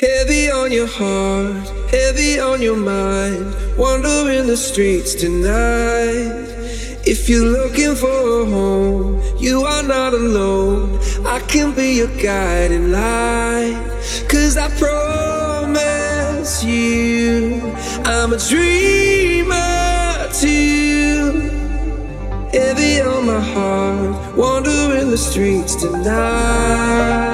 Heavy on your heart, heavy on your mind. Wandering in the streets tonight. If you're looking for a home, you are not alone. I can be your guiding light. Cause I promise you, I'm a dreamer too. Heavy on my heart, wandering in the streets tonight.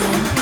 Control.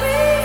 be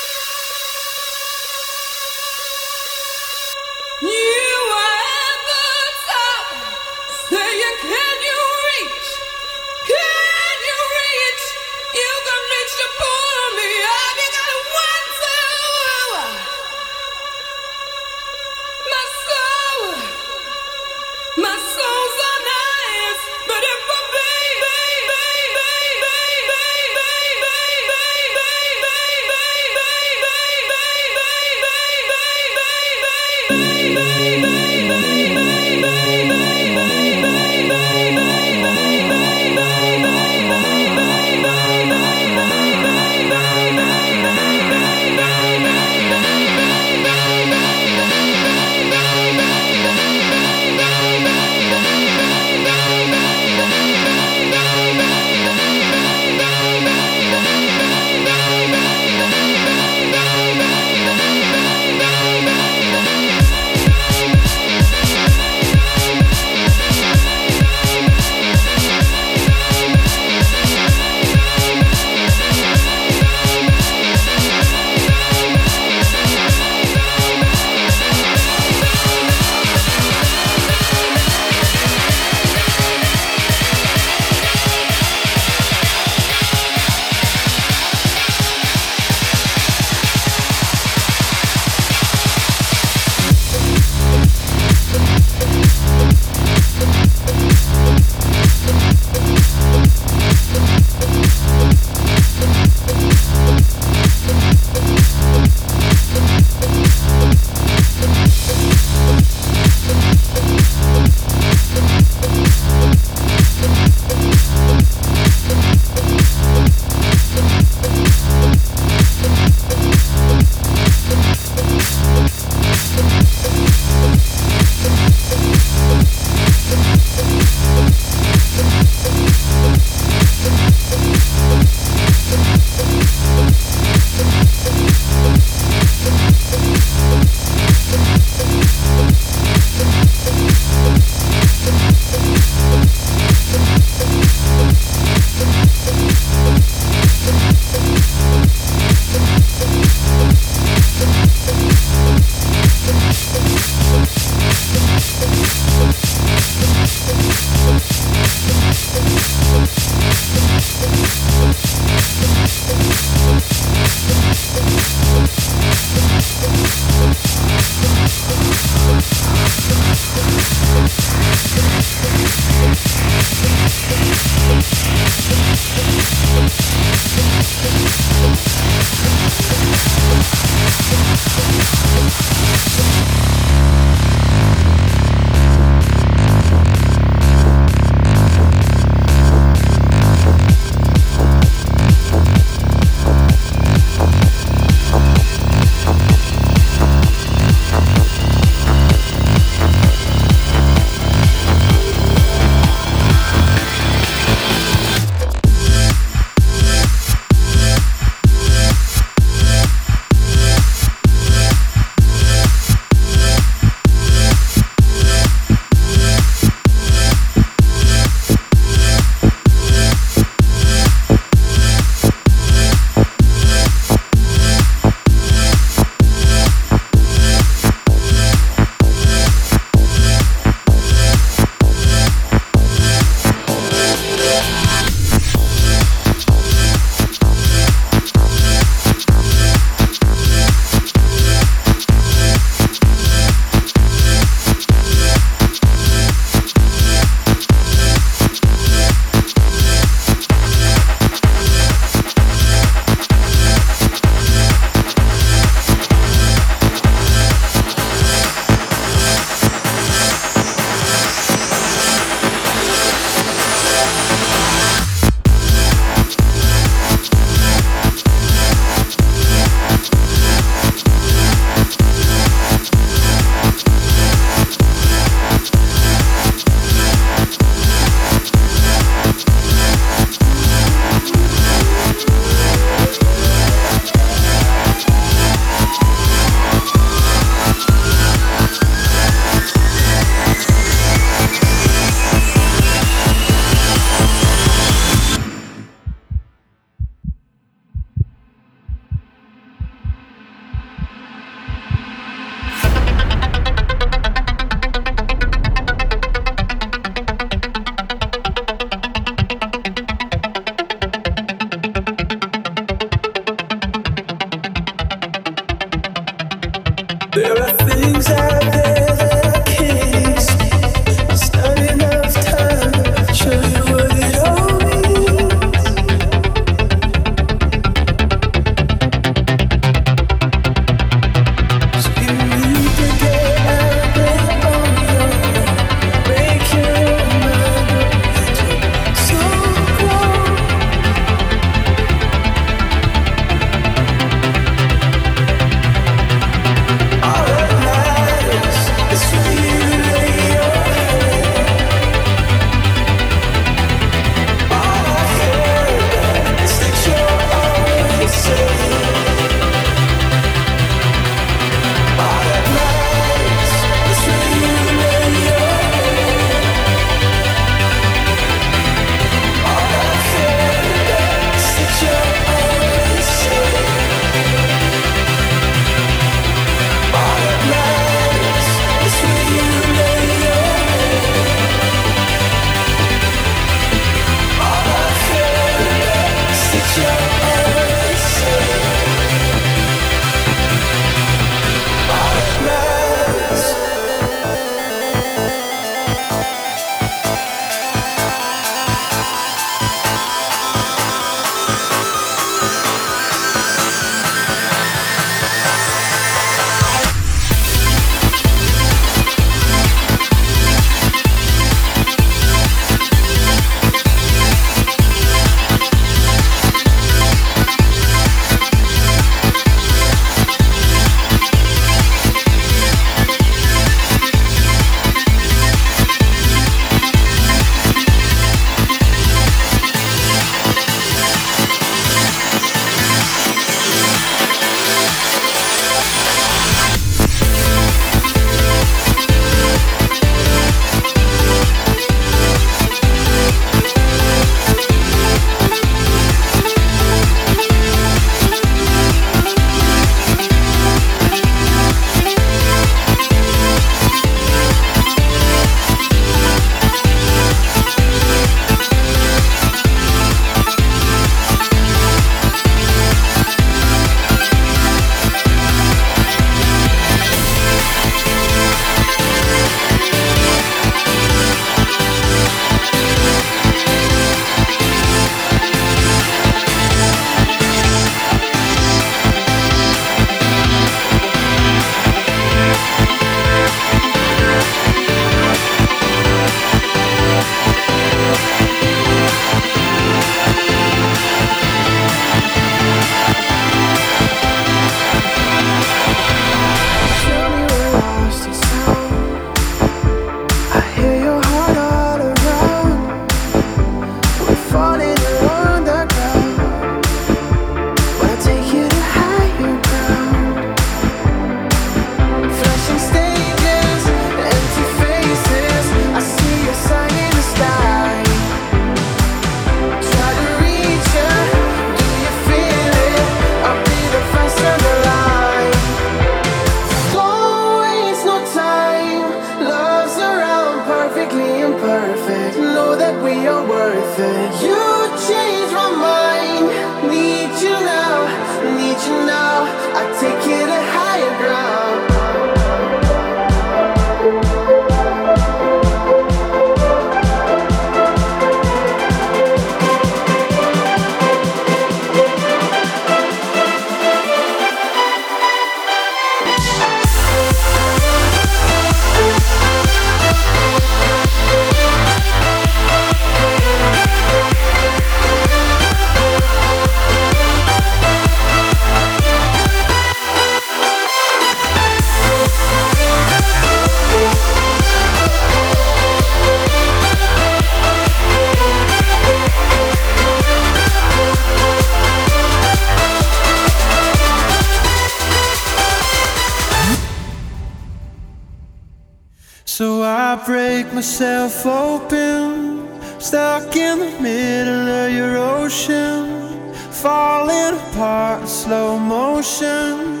stuck in the middle of your ocean, falling apart in slow motion.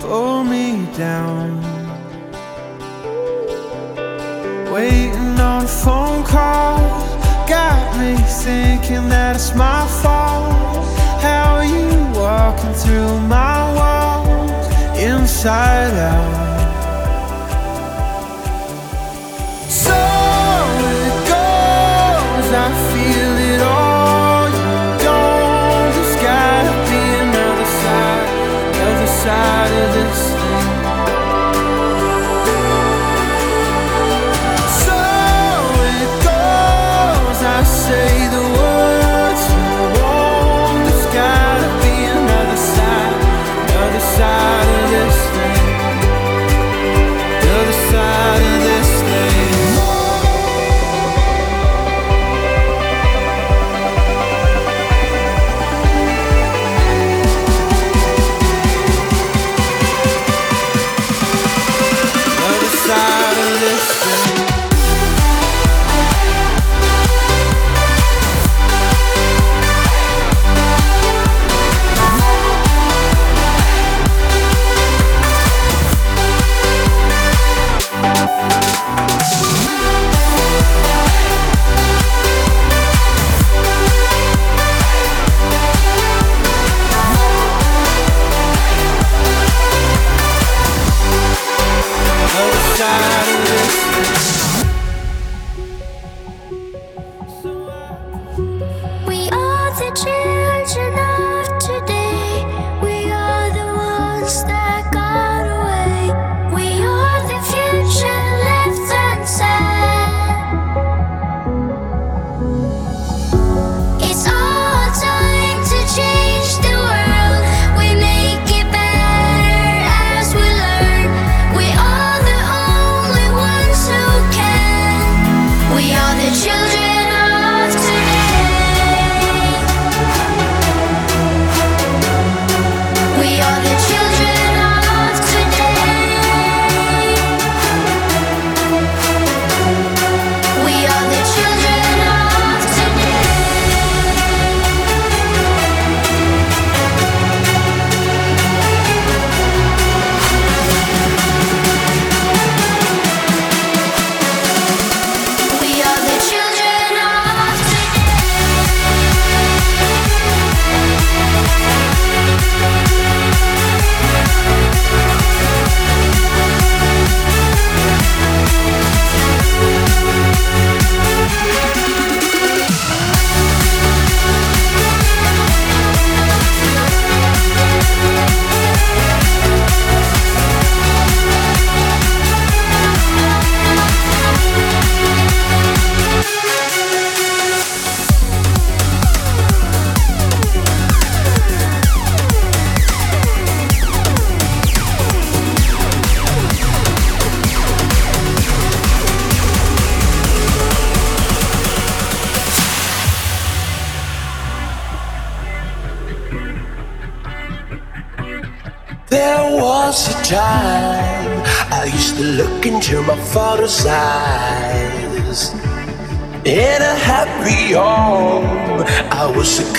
Pull me down. Waiting on a phone call, got me thinking that it's my fault. How are you walking through my walls, inside out?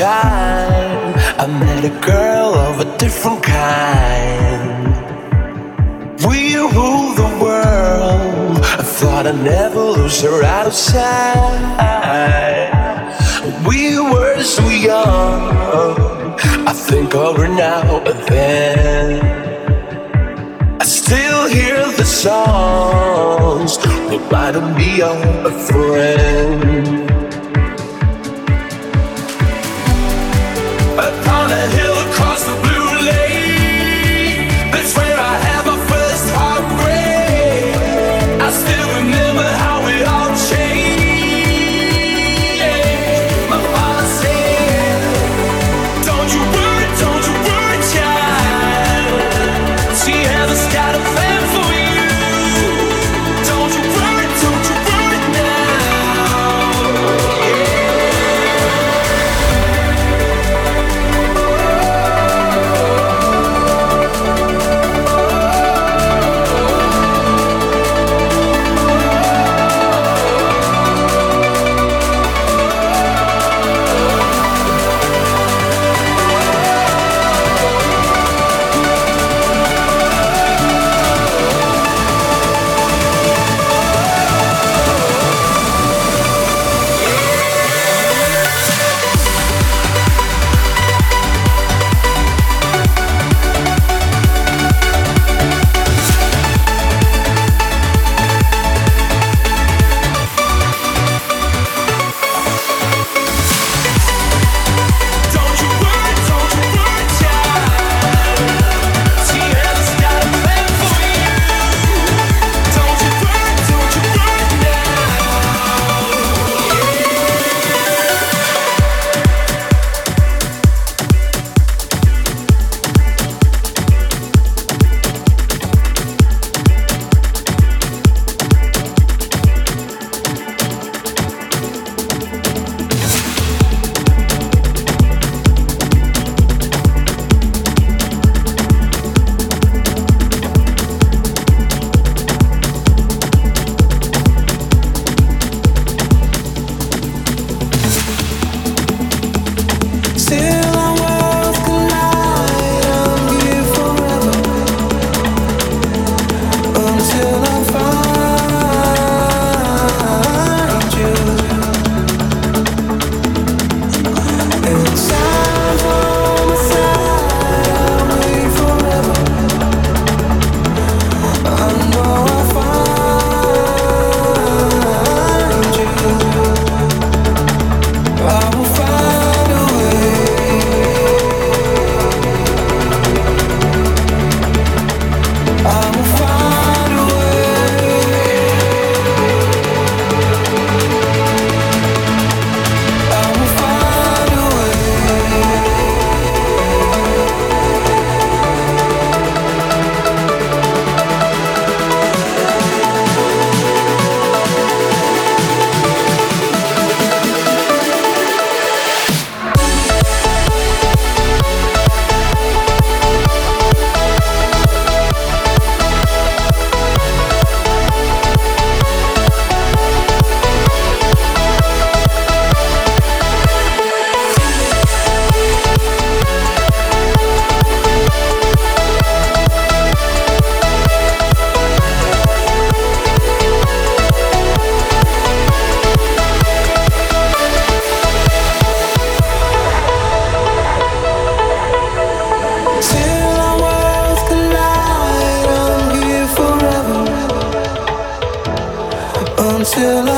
time I met a girl of a different kind. We rule the world. I thought I'd never lose her out of sight. We were so young. I think of her now and then. I still hear the songs reminding me of a friend. gotta help.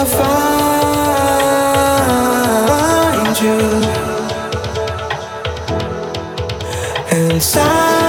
find you inside.